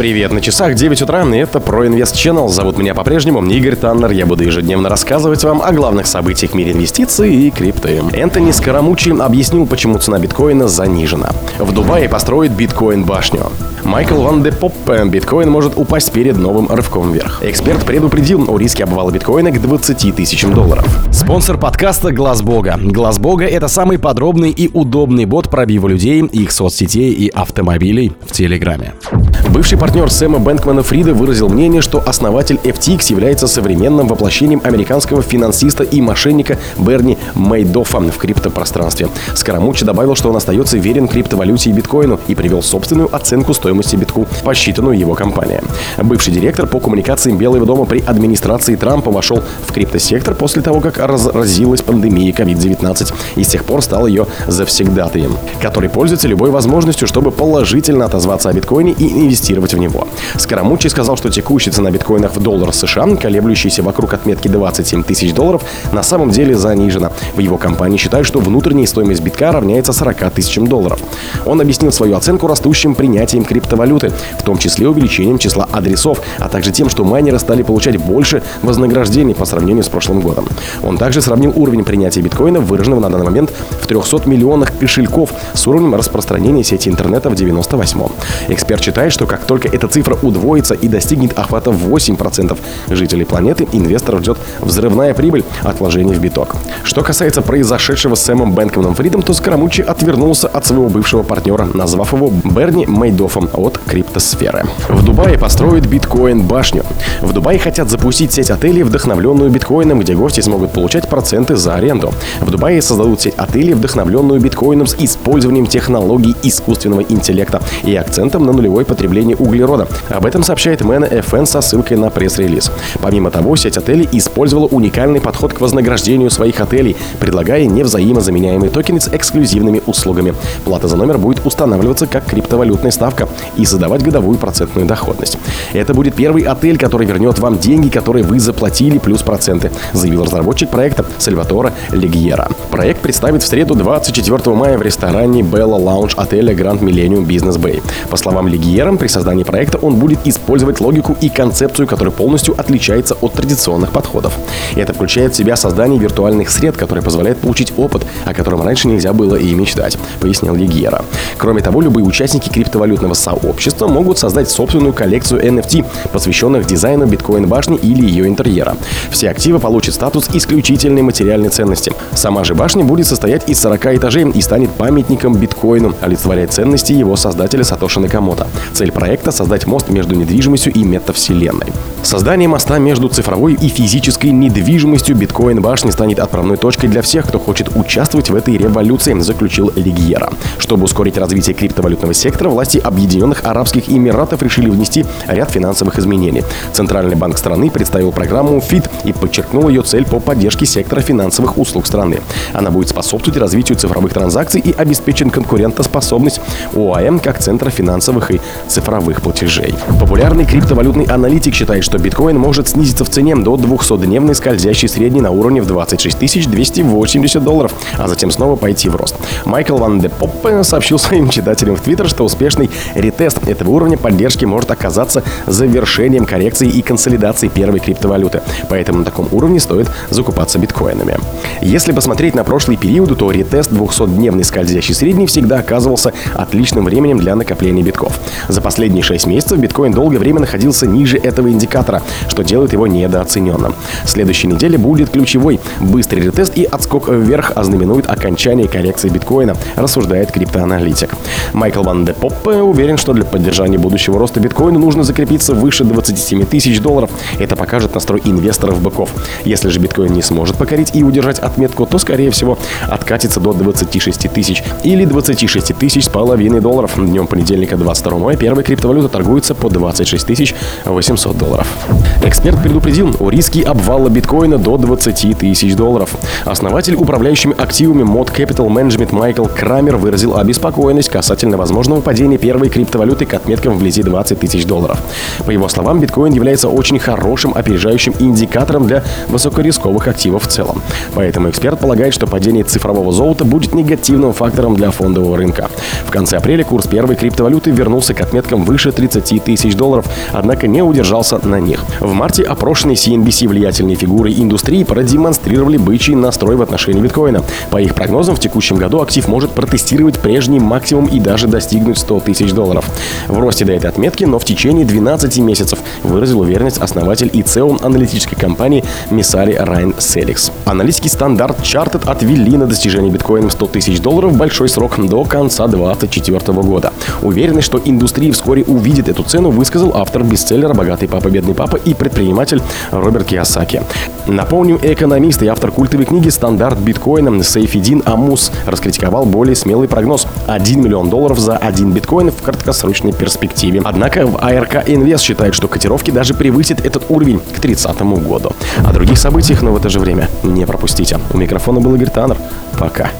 Привет, на часах 9 утра, и это про Инвест Channel. Зовут меня по-прежнему Игорь Таннер. Я буду ежедневно рассказывать вам о главных событиях в мире инвестиций и крипты. Энтони Скоромучи объяснил, почему цена биткоина занижена. В Дубае построят биткоин-башню. Майкл Ван де Поп, биткоин может упасть перед новым рывком вверх. Эксперт предупредил о риске обвала биткоина к 20 тысячам долларов. Спонсор подкаста Глаз Бога. Глаз Бога это самый подробный и удобный бот пробива людей, их соцсетей и автомобилей в Телеграме. Бывший партнер Сэма Бэнкмана Фрида выразил мнение, что основатель FTX является современным воплощением американского финансиста и мошенника Берни Мейдофа в криптопространстве. Скоромучи добавил, что он остается верен криптовалюте и биткоину и привел собственную оценку стоимости битку, посчитанную его компанией. Бывший директор по коммуникациям Белого дома при администрации Трампа вошел в криптосектор после того, как разразилась пандемия COVID-19 и с тех пор стал ее завсегдатаем, который пользуется любой возможностью, чтобы положительно отозваться о биткоине и инвестировать инвестировать в него. Скоромучий сказал, что текущая цена биткоинов в доллар США, колеблющаяся вокруг отметки 27 тысяч долларов, на самом деле занижена. В его компании считают, что внутренняя стоимость битка равняется 40 тысячам долларов. Он объяснил свою оценку растущим принятием криптовалюты, в том числе увеличением числа адресов, а также тем, что майнеры стали получать больше вознаграждений по сравнению с прошлым годом. Он также сравнил уровень принятия биткоина, выраженного на данный момент в 300 миллионах кошельков, с уровнем распространения сети интернета в 98-м. Эксперт считает, что как только эта цифра удвоится и достигнет охвата 8% жителей планеты, инвесторов ждет взрывная прибыль от вложений в биток. Что касается произошедшего с Сэмом Бэнкманом Фридом, то Скоромучи отвернулся от своего бывшего партнера, назвав его Берни Мейдофом от криптосферы. В Дубае построят биткоин-башню. В Дубае хотят запустить сеть отелей, вдохновленную биткоином, где гости смогут получать проценты за аренду. В Дубае создадут сеть отелей, вдохновленную биткоином с использованием технологий искусственного интеллекта и акцентом на нулевой потребление потребления углерода. Об этом сообщает Мэна FN со ссылкой на пресс-релиз. Помимо того, сеть отелей использовала уникальный подход к вознаграждению своих отелей, предлагая невзаимозаменяемые токены с эксклюзивными услугами. Плата за номер будет устанавливаться как криптовалютная ставка и создавать годовую процентную доходность. Это будет первый отель, который вернет вам деньги, которые вы заплатили, плюс проценты, заявил разработчик проекта Сальватора Легьера. Проект представит в среду 24 мая в ресторане Bella Lounge отеля Grand Millennium Business Bay. По словам Легьера, при создании проекта он будет использовать логику и концепцию, которая полностью отличается от традиционных подходов. Это включает в себя создание виртуальных сред, которые позволяют получить опыт, о котором раньше нельзя было и мечтать, пояснил Лигера. Кроме того, любые участники криптовалютного сообщества могут создать собственную коллекцию NFT, посвященных дизайну биткоин-башни или ее интерьера. Все активы получат статус исключительной материальной ценности. Сама же башня будет состоять из 40 этажей и станет памятником биткоину, олицетворяя ценности его создателя Сатоши Накамото. Цель Цель проекта — создать мост между недвижимостью и метавселенной. Создание моста между цифровой и физической недвижимостью биткоин-башни станет отправной точкой для всех, кто хочет участвовать в этой революции, заключил Лигьера. Чтобы ускорить развитие криптовалютного сектора, власти Объединенных Арабских Эмиратов решили внести ряд финансовых изменений. Центральный банк страны представил программу FIT и подчеркнул ее цель по поддержке сектора финансовых услуг страны. Она будет способствовать развитию цифровых транзакций и обеспечит конкурентоспособность ОАМ как центра финансовых и цифровых цифровых платежей. Популярный криптовалютный аналитик считает, что биткоин может снизиться в цене до 200-дневной скользящей средней на уровне в 26 280 долларов, а затем снова пойти в рост. Майкл Ван де Поп сообщил своим читателям в Твиттер, что успешный ретест этого уровня поддержки может оказаться завершением коррекции и консолидации первой криптовалюты. Поэтому на таком уровне стоит закупаться биткоинами. Если посмотреть на прошлый период, то ретест 200-дневной скользящей средней всегда оказывался отличным временем для накопления битков. За последние 6 месяцев биткоин долгое время находился ниже этого индикатора, что делает его недооцененным. Следующей неделе будет ключевой. Быстрый ретест и отскок вверх ознаменует окончание коррекции биткоина, рассуждает криптоаналитик. Майкл Ван де Поппе уверен, что для поддержания будущего роста биткоина нужно закрепиться выше 27 тысяч долларов. Это покажет настрой инвесторов быков. Если же биткоин не сможет покорить и удержать отметку, то, скорее всего, откатится до 26 тысяч или 26 тысяч с половиной долларов днем понедельника 22 мая первая криптовалюта торгуется по 26 800 долларов. Эксперт предупредил о риске обвала биткоина до 20 тысяч долларов. Основатель управляющими активами Mod Capital Management Майкл Крамер выразил обеспокоенность касательно возможного падения первой криптовалюты к отметкам вблизи 20 тысяч долларов. По его словам, биткоин является очень хорошим опережающим индикатором для высокорисковых активов в целом. Поэтому эксперт полагает, что падение цифрового золота будет негативным фактором для фондового рынка. В конце апреля курс первой криптовалюты вернулся к отметкам выше 30 тысяч долларов, однако не удержался на них. В марте опрошенные CNBC влиятельные фигуры индустрии продемонстрировали бычий настрой в отношении биткоина. По их прогнозам, в текущем году актив может протестировать прежний максимум и даже достигнуть 100 тысяч долларов. В росте до этой отметки, но в течение 12 месяцев, выразил уверенность основатель и CEO аналитической компании Мисари Райн Селикс. Аналитики стандарт Charted отвели на достижение биткоином 100 тысяч долларов большой срок до конца 2024 года. Уверенность, что индустрия вскоре увидит эту цену, высказал автор бестселлера «Богатый папа, бедный папа» и предприниматель Роберт Киосаки. Напомним, экономист и автор культовой книги «Стандарт биткоина» Сейфедин Аммус раскритиковал более смелый прогноз – 1 миллион долларов за один биткоин в краткосрочной перспективе. Однако в ARK Invest считает, что котировки даже превысят этот уровень к 30 году. О других событиях, но в это же время не пропустите. У микрофона был Игорь Таннер. Пока.